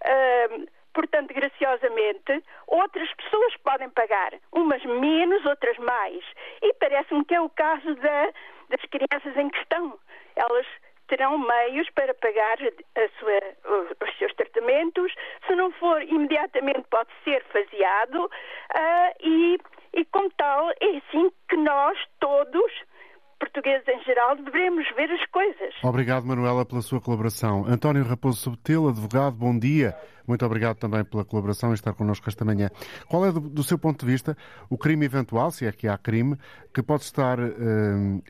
uh, portanto, graciosamente, outras pessoas podem pagar, umas menos, outras mais. E parece-me que é o caso da, das crianças em questão. Elas terão meios para pagar sua, os seus tratamentos. Se não for imediatamente, pode ser faseado. Uh, e, e, como tal, é assim que nós todos portugueses em geral, devemos ver as coisas. Obrigado, Manuela, pela sua colaboração. António Raposo Subtil, advogado, bom dia. Muito obrigado também pela colaboração e estar connosco esta manhã. Qual é, do, do seu ponto de vista, o crime eventual, se é que há crime, que pode estar eh,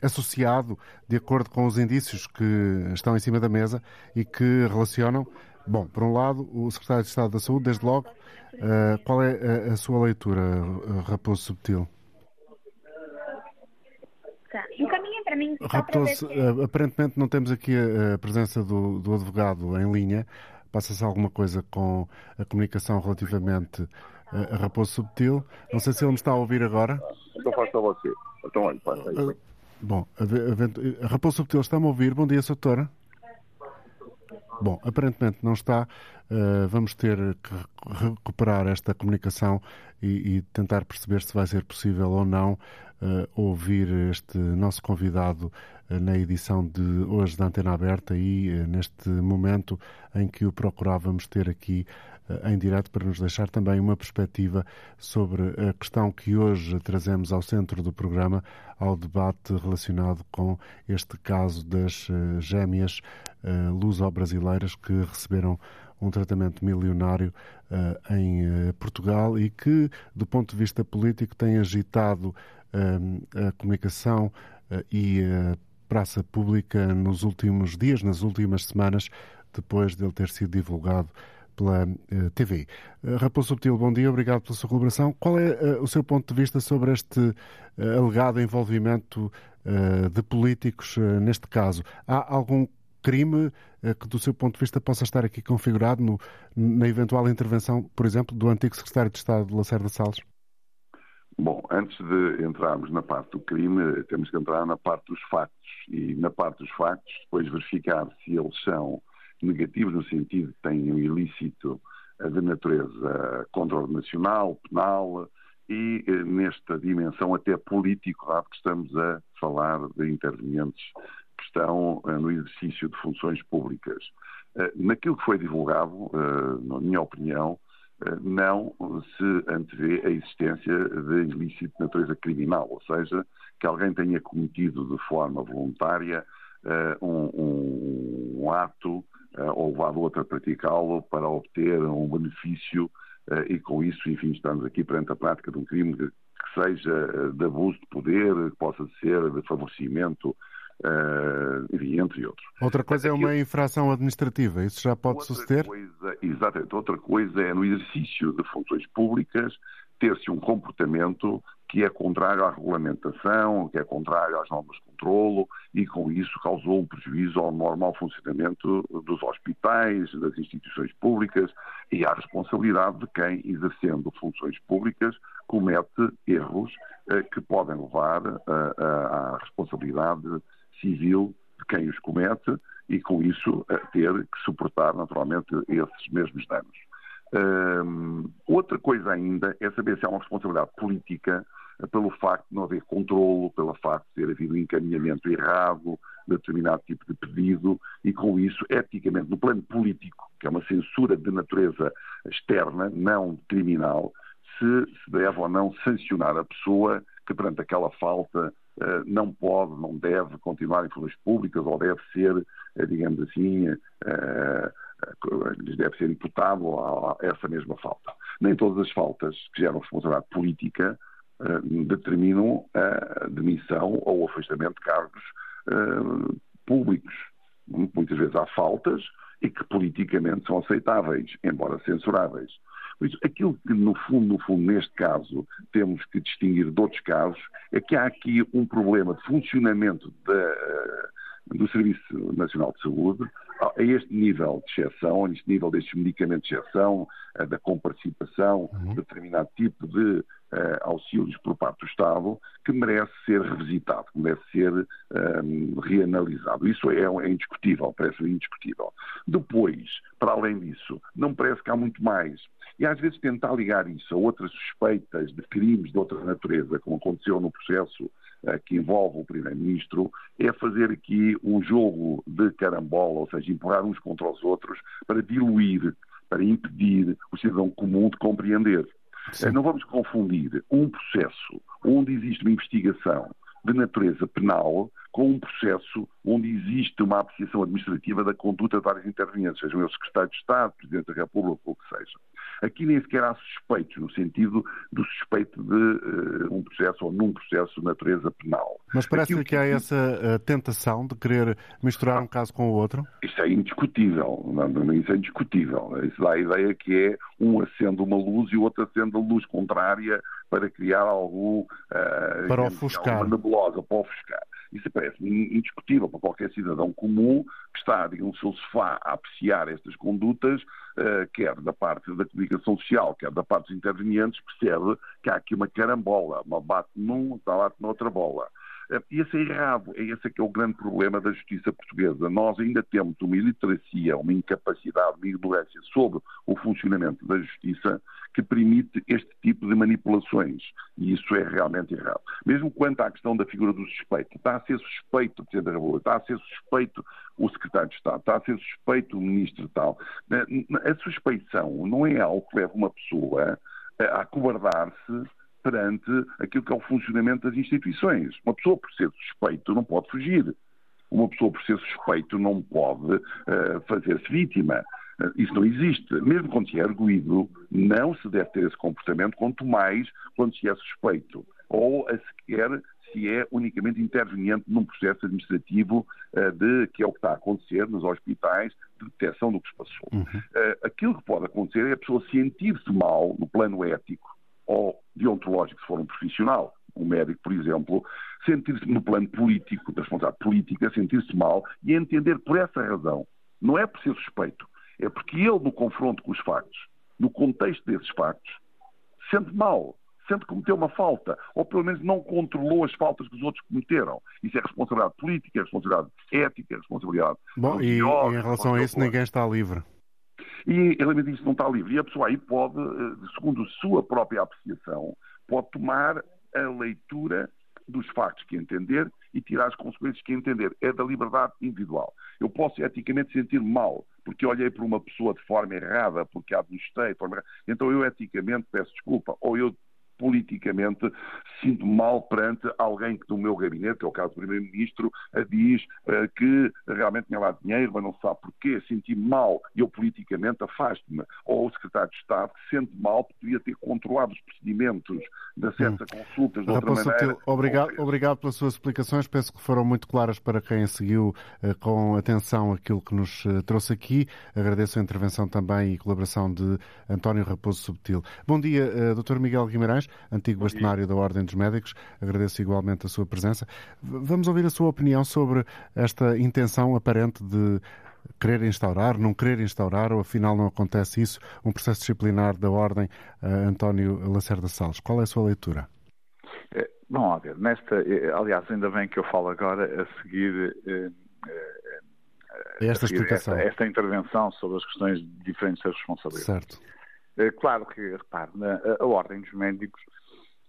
associado, de acordo com os indícios que estão em cima da mesa e que relacionam, bom, por um lado, o Secretário de Estado da Saúde, desde logo, eh, qual é a, a sua leitura, Raposo Subtil? Tá. Para mim. Raptou-se, eh, aparentemente não temos aqui a, a presença do, do, advogado em linha. Passa-se alguma coisa com a comunicação relativamente a, a Raposo Subtil. Não sei se ele me está a ouvir agora. Então faça você. Então olha, passa aí. Uh, bom, a, a, a Raposo Subtil está-me a ouvir. Bom dia, doutora. Bom, aparentemente não está. Uh, vamos ter que recuperar esta comunicação e, e, tentar perceber se vai ser possível ou não uh, ouvir este nosso convidado uh, na edição de hoje da Antena Aberta e neste momento em que o procurávamos ter aqui em direto para nos deixar também uma perspectiva sobre a questão que hoje trazemos ao centro do programa, ao debate relacionado com este caso das gêmeas luso-brasileiras que receberam um tratamento milionário uh, em uh, Portugal e que, do ponto de vista político, tem agitado uh, a comunicação e a praça pública nos últimos dias, nas últimas semanas, depois de ele ter sido divulgado pela TV. Raposo Subtil, bom dia, obrigado pela sua colaboração. Qual é o seu ponto de vista sobre este alegado envolvimento de políticos neste caso? Há algum crime eh, que, do seu ponto de vista, possa estar aqui configurado no, na eventual intervenção, por exemplo, do antigo secretário de Estado, Lacerda Salles? Bom, antes de entrarmos na parte do crime, temos que entrar na parte dos factos. E na parte dos factos, depois verificar se eles são negativos, no sentido que têm um ilícito de natureza contraordenacional, penal e eh, nesta dimensão até político, dado que estamos a falar de intervenientes que estão eh, no exercício de funções públicas. Eh, naquilo que foi divulgado, na minha opinião, não se antevê a existência de ilícito de natureza criminal, ou seja, que alguém tenha cometido de forma voluntária um, um, um ato ou levado outro a praticá-lo para obter um benefício e com isso, enfim, estamos aqui perante a prática de um crime que, seja de abuso de poder, que possa ser de favorecimento, enfim, entre outros. Outra coisa é uma infração administrativa, isso já pode outra suceder? Coisa, exatamente, outra coisa é no exercício de funções públicas ter-se um comportamento que é contrário à regulamentação, que é contrário às normas de controlo e com isso causou um prejuízo ao normal funcionamento dos hospitais, das instituições públicas e à responsabilidade de quem, exercendo funções públicas, comete erros eh, que podem levar eh, à responsabilidade civil de quem os comete e com isso ter que suportar naturalmente esses mesmos danos. Outra coisa ainda é saber se há uma responsabilidade política eh, pelo facto de não haver controlo, pelo facto de ter havido encaminhamento errado de determinado tipo de pedido e, com isso, eticamente, no plano político, que é uma censura de natureza externa, não criminal, se se deve ou não sancionar a pessoa que, perante aquela falta, não pode, não deve continuar em funções públicas ou deve ser, eh, digamos assim, lhes deve ser imputado a essa mesma falta. Nem todas as faltas que geram responsabilidade política determinam a demissão ou o afastamento de cargos públicos. Muitas vezes há faltas e que politicamente são aceitáveis, embora censuráveis. Aquilo que, no fundo, no fundo, neste caso, temos que distinguir de outros casos, é que há aqui um problema de funcionamento da, do Serviço Nacional de Saúde a este nível de exceção, a este nível destes medicamentos de exceção, eh, da comparticipação uhum. de determinado tipo de uh, auxílios por parte do Estado, que merece ser revisitado, que merece ser um, reanalisado. Isso é, é indiscutível, parece indiscutível. Depois, para além disso, não parece que há muito mais. E às vezes tentar ligar isso a outras suspeitas de crimes de outra natureza, como aconteceu no processo uh, que envolve o Primeiro-Ministro, é fazer aqui um jogo de carambola, ou seja, empurrar uns contra os outros para diluir, para impedir o cidadão comum de compreender. Sim. Eh, não vamos confundir um processo onde existe uma investigação de natureza penal com um processo onde existe uma apreciação administrativa da conduta de vários intervenientes, sejam eles secretário de Estado, Presidente da República ou o que seja. Aqui nem sequer há suspeitos, no sentido do suspeito de uh, um processo ou num processo de natureza penal. Mas parece que, que há essa uh, tentação de querer misturar um caso com o outro? Isso é indiscutível. Não, isso é indiscutível. Isso dá a ideia que é um acende uma luz e o outro acende a luz contrária para criar algum. Uh, para ofuscar. Uma nebulosa, para ofuscar. Isso parece-me indiscutível para qualquer cidadão comum que está, digamos, no seu sofá a apreciar estas condutas, uh, quer da parte da comunicação social, quer da parte dos intervenientes, percebe que há aqui uma carambola, uma bate num, está bate noutra bola. Esse é errado, é esse que é o grande problema da justiça portuguesa. Nós ainda temos uma iliteracia, uma incapacidade, uma ignorância sobre o funcionamento da justiça que permite este tipo de manipulações. E isso é realmente errado. Mesmo quanto à questão da figura do suspeito, está a ser suspeito o Presidente da República, está a ser suspeito o Secretário de Estado, está a ser suspeito o Ministro tal. A suspeição não é algo que leva uma pessoa a acobardar-se perante aquilo que é o funcionamento das instituições. Uma pessoa, por ser suspeito, não pode fugir. Uma pessoa, por ser suspeito, não pode uh, fazer-se vítima. Uh, isso não existe. Mesmo quando se é arguído, não se deve ter esse comportamento, quanto mais quando se é suspeito. Ou a sequer se é unicamente interveniente num processo administrativo uh, de, que é o que está a acontecer nos hospitais, de detecção do que se passou. Uhum. aquilo que pode acontecer é a pessoa sentir-se mal no plano ético ou deontológico, se for um profissional, um médico, por exemplo, sentir-se no plano político, da responsabilidade política, sentir-se mal e entender por essa razão, não é por ser suspeito, é porque ele, no confronto com os factos, no contexto desses factos, sente mal. sendo que cometeu uma falta, ou pelo menos não controlou as faltas que os outros cometeram. Isso é responsabilidade política, é responsabilidade ética, é responsabilidade. Bom, e em relação a isso, ninguém está livre. E ele disso não está livre. E a pessoa aí pode, eh, segundo a sua própria apreciação, pode tomar a leitura dos factos que entender e tirar as consequências que entender. É da liberdade individual. Eu posso eticamente sentir mal porque olhei para uma pessoa de forma errada, porque a administrei, forma... então eu eticamente peço desculpa, ou eu politicamente sinto mal perante alguém que do meu gabinete, é o caso do Primeiro-Ministro, diz uh, que realmente tinha lá dinheiro, mas não sabe porquê, senti mal e eu politicamente afasto-me. Ou o Secretário de Estado que sente mal porque devia ter controlado os procedimentos de acesso hum. a consultas de outra maneira. Obrigado, obrigado pelas suas explicações, penso que foram muito claras para quem seguiu uh, com atenção aquilo que nos uh, trouxe aqui. Agradeço a intervenção também e colaboração de António Raposo Subtil. Bom dia, Dr. Miguel Guimarães antigo bastonário da Ordem dos Médicos. Agradeço igualmente a sua presença. Vamos ouvir a sua opinião sobre esta intenção aparente de querer instaurar, não querer instaurar, ou afinal não acontece isso, um processo disciplinar da Ordem uh, António Lacerda Salles. Qual é a sua leitura? É, bom, a ver, nesta, eh, aliás, ainda bem que eu falo agora a seguir, eh, eh, esta. Esta, esta, intervenção sobre as questões diferentes da responsabilidade. Certo. Eh, claro que, repare, a Ordem dos Médicos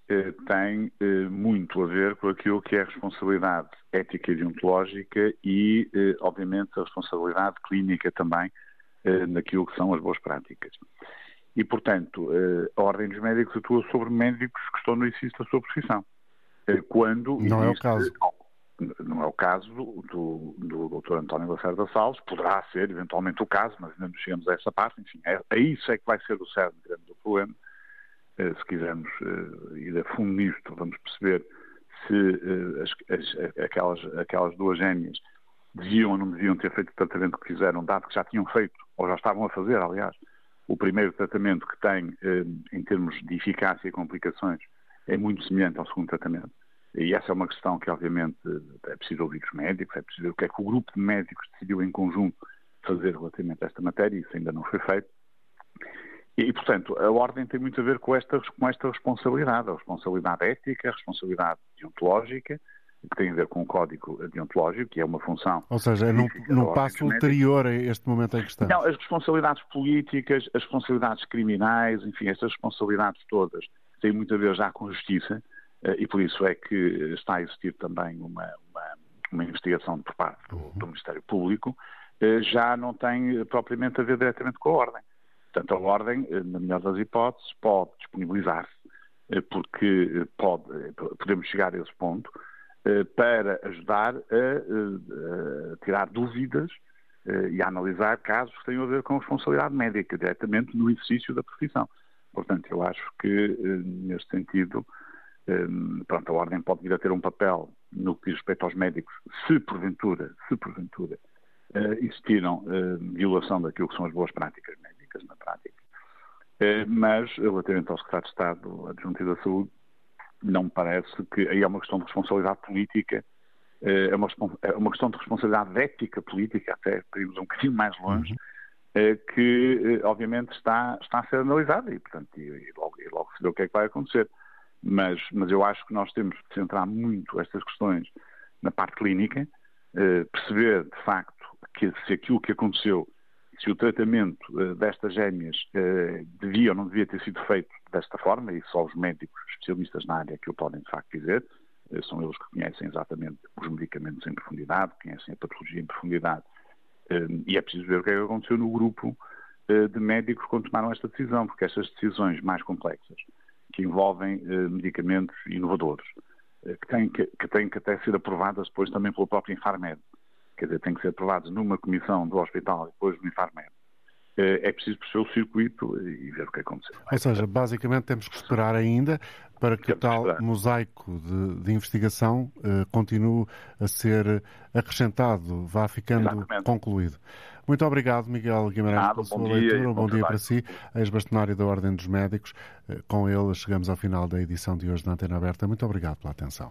eh, tem eh, muito a ver com aquilo que é a responsabilidade ética e deontológica e, obviamente, a responsabilidade clínica também naquilo que são as boas práticas. E, portanto, a Ordem dos Médicos atua sobre médicos que estão no exercício da sua profissão. Quando não existe, é o caso não é o caso do, do, do Dr. António Lacerda Salles, poderá ser eventualmente o caso, mas ainda não chegamos a essa parte, enfim, é, isso é que vai ser o cerne grande do problema. Uh, se quisermos uh, ir a fundo nisto, vamos perceber se uh, as, as, aquelas, aquelas duas gêmeas deviam ou não deviam ter feito o tratamento que fizeram, dado que já tinham feito, ou já estavam a fazer, aliás, o primeiro tratamento que tem, em termos de eficácia e complicações, é muito semelhante ao segundo tratamento. E essa é uma questão que, obviamente, é preciso ouvir os médicos, é preciso ver o que é que o grupo de médicos decidiu em conjunto fazer relativamente a esta matéria, isso ainda não foi feito. E, portanto, a ordem tem muito a ver com esta, com esta responsabilidade, a responsabilidade ética, a responsabilidade deontológica, que tem a ver com o código deontológico, que é uma função. Ou seja, é num, num passo ulterior a este momento em que estamos. Não, as responsabilidades políticas, as responsabilidades criminais, enfim, estas responsabilidades todas têm muito a ver já com justiça e por isso é que está a existir também uma, uma, uma investigação por parte do, uhum. do, Ministério Público, eh, já não tem propriamente a ver diretamente com a Ordem. Portanto, a Ordem, eh, na melhor das hipóteses, pode disponibilizar-se, porque pode, podemos chegar a esse ponto, para ajudar a, a tirar dúvidas e a analisar casos que tenham a ver com responsabilidade médica, diretamente no exercício da profissão. Portanto, eu acho que, neste sentido, pronto, a Ordem pode vir a ter um papel no que diz respeito aos médicos, se porventura, se porventura uh, existiram uh, violação daquilo que são as boas práticas médicas na prática. Uh, mas, relativamente ao Secretário de Estado Adjunto da Saúde, não me parece que aí é uma questão de responsabilidade política, é uma, é uma questão de responsabilidade ética política, até irmos um bocadinho mais longe, uhum. que obviamente está, está a ser analisada e, portanto, e, e logo, e logo se vê o que é que vai acontecer. Mas, mas eu acho que nós temos que centrar muito estas questões na parte clínica, eh, perceber de facto que se aquilo que aconteceu, se o tratamento eh, destas gêmeas eh, devia ou não devia ter sido feito desta forma, e só os médicos especialistas na área que o podem de facto dizer, eh, são eles que conhecem exatamente os medicamentos em profundidade, conhecem a patologia em profundidade, eh, e é preciso ver o que é que aconteceu no grupo eh, de médicos quando tomaram esta decisão, porque estas decisões mais complexas que envolvem eh, medicamentos inovadores, eh, que, têm que, que têm que até ser aprovadas depois também pelo próprio Infarmed. Quer dizer, têm que ser aprovados numa comissão do hospital e depois no Infarmed. Eh, é preciso perceber o circuito e ver o que aconteceu. Ou seja, basicamente temos que esperar ainda para que o tal mosaico de, de investigação uh, continue a ser acrescentado, vá ficando Exatamente. concluído. Muito obrigado, Miguel Guimarães, Nada, pela sua leitura. Um bom, bom dia para si, ex-bastonário da Ordem dos Médicos. Uh, com ele chegamos ao final da edição de hoje da Antena Aberta. Muito obrigado pela atenção.